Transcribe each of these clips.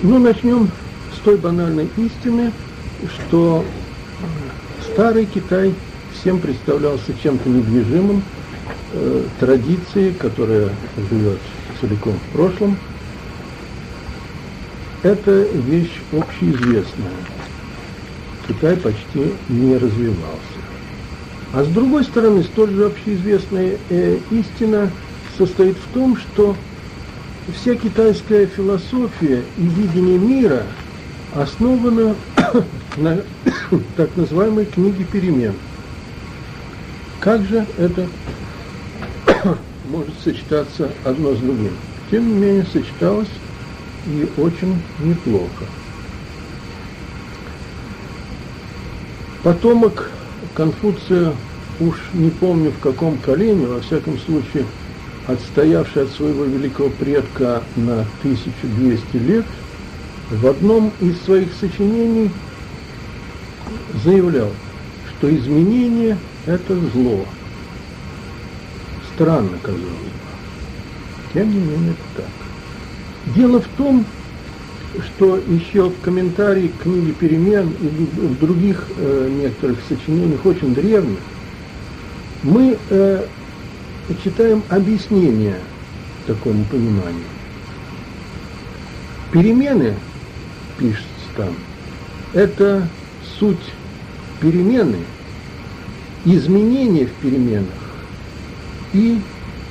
Ну, начнем с той банальной истины, что старый Китай всем представлялся чем-то недвижимым, э, традицией, которая живет целиком в прошлом. Это вещь общеизвестная. Китай почти не развивался. А с другой стороны, столь же общеизвестная э, истина состоит в том, что вся китайская философия и видение мира основана на так называемой книге перемен. Как же это может сочетаться одно с другим? Тем не менее, сочеталось и очень неплохо. Потомок Конфуция, уж не помню в каком колене, во всяком случае, отстоявший от своего великого предка на 1200 лет, в одном из своих сочинений заявлял, что изменение – это зло. Странно, казалось бы. Тем не менее, это так. Дело в том, что еще в комментарии к книге «Перемен» и в других э, некоторых сочинениях, очень древних, мы э, читаем объяснение такому пониманию. Перемены, пишется там, это суть перемены, изменения в переменах и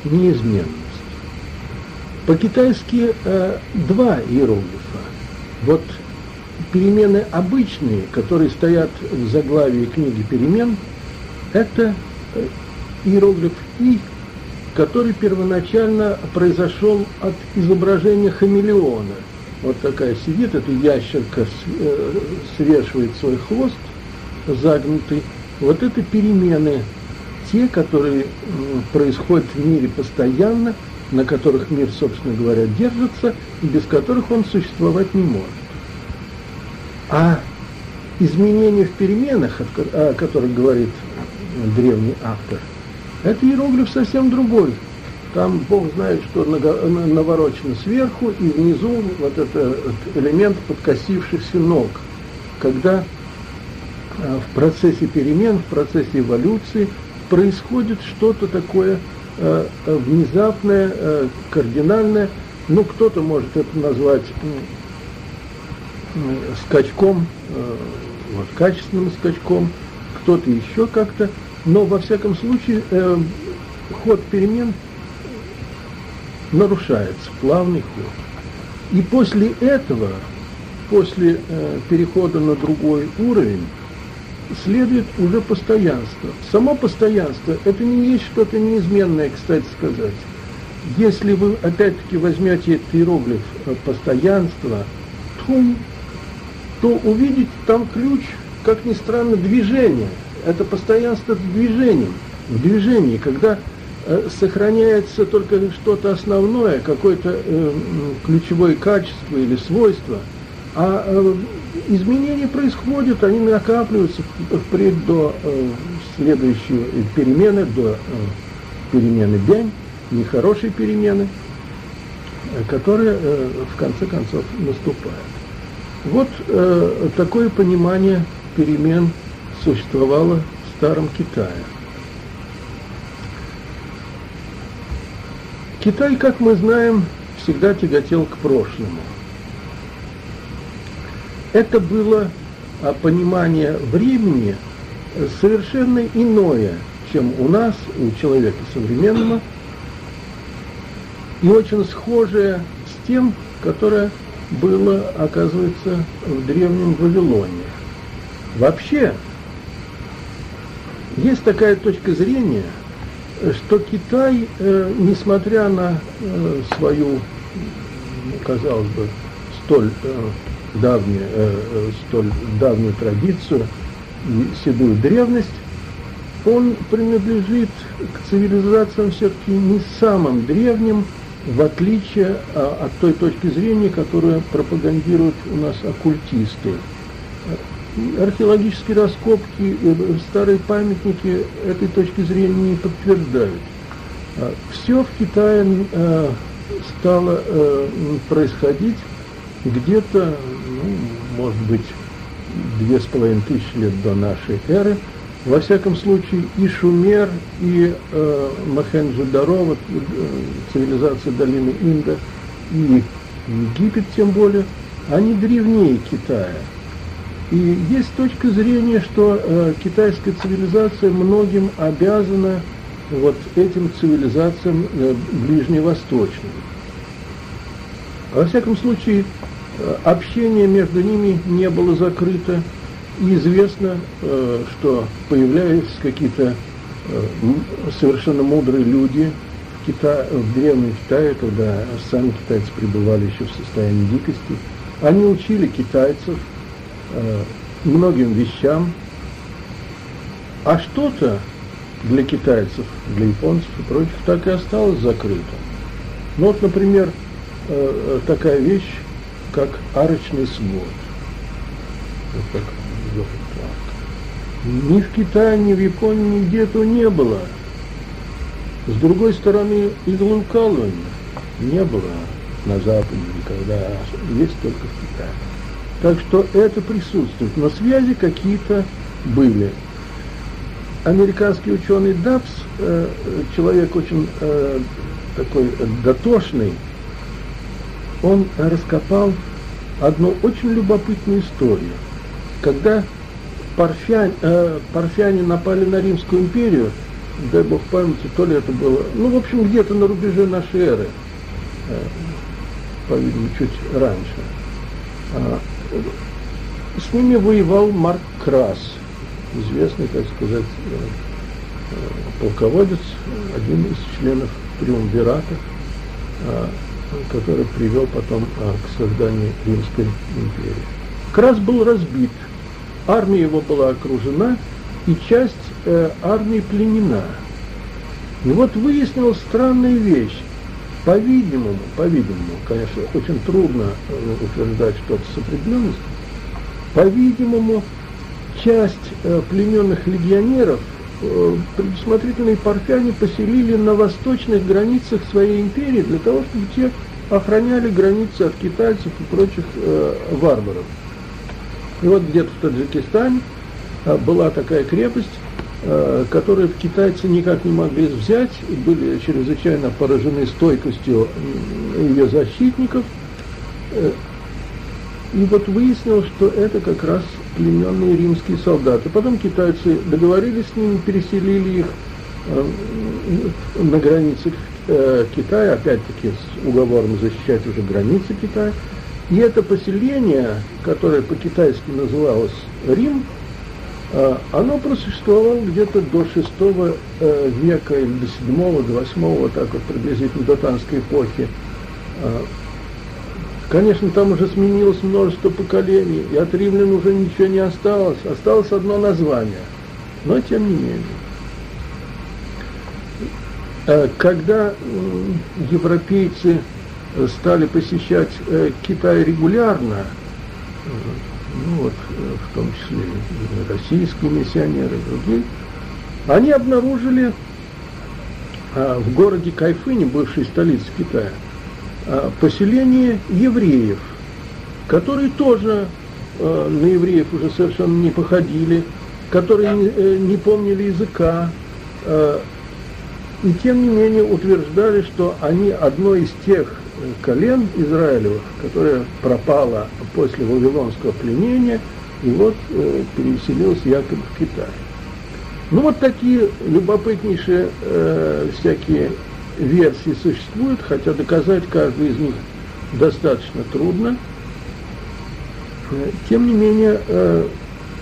неизменность. По-китайски э, два иероглифа. Вот перемены обычные, которые стоят в заглавии книги перемен, это э, иероглиф «и», который первоначально произошел от изображения хамелеона. Вот такая сидит, эта ящерка э, свешивает свой хвост загнутый. Вот это перемены, те, которые происходят в мире постоянно, на которых мир, собственно говоря, держится, и без которых он существовать не может. А изменения в переменах, о которых говорит древний автор – это иероглиф совсем другой. Там Бог знает, что наворочено сверху, и внизу вот этот элемент подкосившихся ног. Когда а, в процессе перемен, в процессе эволюции происходит что-то такое а, внезапное, а, кардинальное. Ну, кто-то может это назвать скачком, вот, качественным скачком, кто-то еще как-то но во всяком случае э, ход перемен нарушается, плавный ход. И после этого, после э, перехода на другой уровень, следует уже постоянство. Само постоянство – это не есть что-то неизменное, кстати сказать. Если вы опять-таки возьмете этот иероглиф э, постоянства, тум, то увидите там ключ, как ни странно, движение – это постоянство в движении. В движении, когда э, сохраняется только что-то основное, какое-то э, ключевое качество или свойство, а э, изменения происходят, они накапливаются впредь до э, следующей перемены, до э, перемены бянь, нехорошей перемены, э, которая э, в конце концов наступает. Вот э, такое понимание перемен – существовало в Старом Китае. Китай, как мы знаем, всегда тяготел к прошлому. Это было а, понимание времени совершенно иное, чем у нас, у человека современного, и очень схожее с тем, которое было, оказывается, в Древнем Вавилоне. Вообще, есть такая точка зрения, что Китай, э, несмотря на э, свою, казалось бы, столь э, давнюю, столь давнюю традицию седую древность, он принадлежит к цивилизациям все-таки не самым древним, в отличие а, от той точки зрения, которую пропагандируют у нас оккультисты археологические раскопки, э, старые памятники этой точки зрения не подтверждают. А, Все в Китае э, стало э, происходить где-то, ну, может быть, две с половиной тысячи лет до нашей эры, во всяком случае, и Шумер, и э, Махенджо-Даро, вот, цивилизация долины Инда, и Египет тем более, они древнее Китая. И есть точка зрения, что э, китайская цивилизация многим обязана вот этим цивилизациям э, ближневосточным. Во всяком случае, э, общение между ними не было закрыто. И известно, э, что появляются какие-то э, совершенно мудрые люди в, Китае, в древнем Китае, когда сами китайцы пребывали еще в состоянии дикости. Они учили китайцев многим вещам, а что-то для китайцев, для японцев и прочих так и осталось закрыто. Ну вот, например, такая вещь, как арочный свод. Вот так ни в Китае, ни в Японии нигде этого не было. С другой стороны, идолоукалывания не было на Западе никогда, есть только в Китае. Так что это присутствует. Но связи какие-то были. Американский ученый Дабс, э, человек очень э, такой дотошный, он раскопал одну очень любопытную историю. Когда парфяне, э, парфяне напали на Римскую империю, дай бог памяти, то ли это было, ну, в общем, где-то на рубеже нашей эры, э, по-видимому, чуть раньше. А, с ними воевал Марк Крас, известный, так сказать, э, э полководец, один из членов Триумвирата, э, который привел потом к созданию Римской империи. Крас был разбит – армия его была окружена, и часть армии пленена. И вот выяснилась странная вещь. По-видимому, по-видимому, конечно, очень трудно э, утверждать что-то с определенностью, по-видимому, часть э, плененных легионеров э, предусмотрительные парфяне поселили на восточных границах своей империи для того, чтобы те охраняли границы от китайцев и прочих варваров. И вот где-то в Таджикистане была такая крепость, а, которую китайцы никак не могли взять, были чрезвычайно поражены стойкостью ее защитников. Э, и вот выяснилось, что это как раз плененные римские солдаты. Потом китайцы договорились с ними, переселили их а, на границе э, Китая, опять-таки с уговором защищать уже границы Китая. И это поселение, которое по-китайски называлось Рим, оно просуществовало где-то до 6 э, века или до 7, до 8, вот так вот приблизительно до Танской эпохи. А, конечно, там уже сменилось множество поколений, и от римлян уже ничего не осталось. Осталось одно название, но тем не менее. А, когда европейцы стали посещать э, Китай регулярно, ну вот, э, в том числе российские миссионеры и другие, они обнаружили а, в городе Кайфыне, бывшей столице Китая, а, поселение евреев, которые тоже а, на евреев уже совершенно не походили, которые не, э, не помнили языка, и тем не менее утверждали, что они одно из тех колен Израилевых, которое пропало после Вавилонского пленения, и вот э, переселилось якобы в Китай. Ну вот такие любопытнейшие э, всякие версии существуют, хотя доказать каждую из них достаточно трудно. Э, тем не менее, э,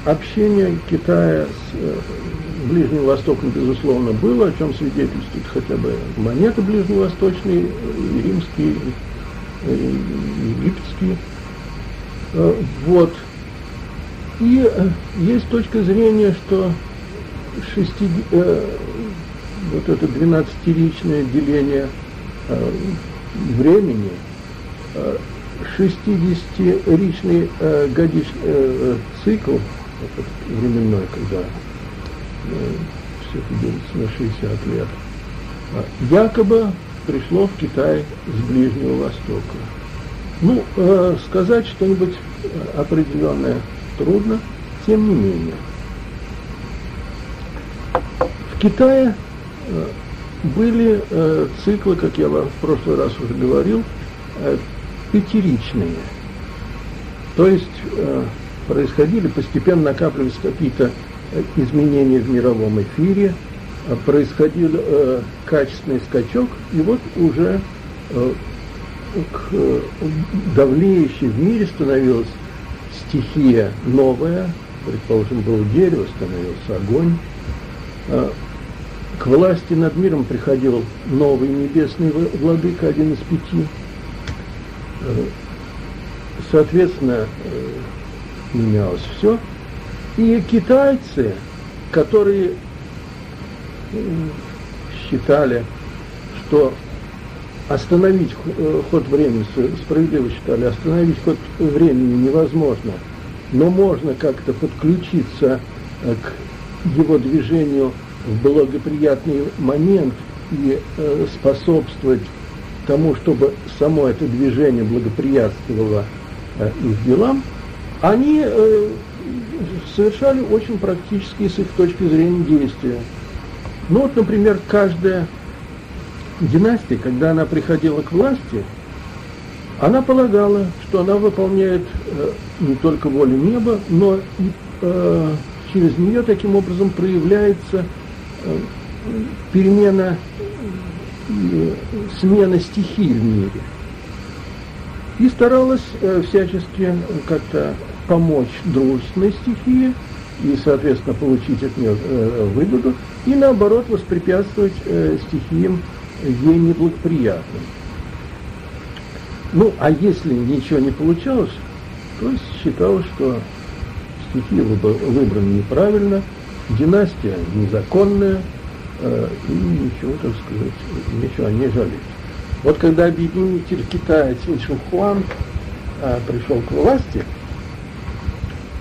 общение Китая с э, Ближним Востоком, безусловно, было, о чем свидетельствуют хотя бы монеты ближневосточные, и римские, и египетские. Э, вот. И э, есть точка зрения, что шести, э, вот это двенадцатиричное деление э, времени, э, 60-ричный э, годичный э, цикл, этот временной, когда все это делится на 60 лет, а якобы пришло в Китай с Ближнего Востока. Ну, э, сказать что-нибудь определенное трудно, тем не менее. В Китае э, были э, циклы, как я вам в прошлый раз уже говорил, э, пятеричные. То есть э, происходили, постепенно накапливались какие-то э, изменения в мировом эфире, э, происходил э, качественный скачок, и вот уже э, к, э, давлеющей в мире становилась стихия новая, предположим, было дерево, становился огонь. Э, к власти над миром приходил новый небесный владыка, один из пяти. Э, соответственно, э, менялось все. И китайцы, которые считали, что остановить э, ход времени, справедливо считали, остановить ход времени невозможно, но можно как-то подключиться э, к его движению в благоприятный момент и способствовать тому, чтобы само это движение благоприятствовало их делам – они э, совершали очень практические с их точки зрения действия. Ну вот, например, каждая династия, когда она приходила к власти, она полагала, что она выполняет э, не только волю неба, но и э, через нее таким образом проявляется э, перемена, э, смена стихий в мире. И старалась э, всячески как-то помочь дружественной стихии и, соответственно, получить от нее э, выгоду, и наоборот воспрепятствовать э, стихиям ей неблагоприятным. Ну, а если ничего не получалось, то считалось, что стихия выбрана неправильно, династия незаконная, э, и ничего, так сказать, ничего не жалеть. Вот когда объединитель Китая Цин Шухуан пришел к власти,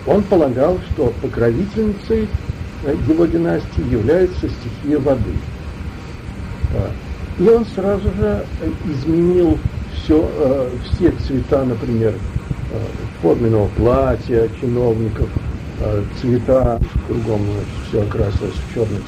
он полагал, что покровительницей его династии является стихия воды. И он сразу же изменил все, э, все цвета, например, э, форменного платья чиновников, э, цвета, кругом все окрасилось в черный цвет.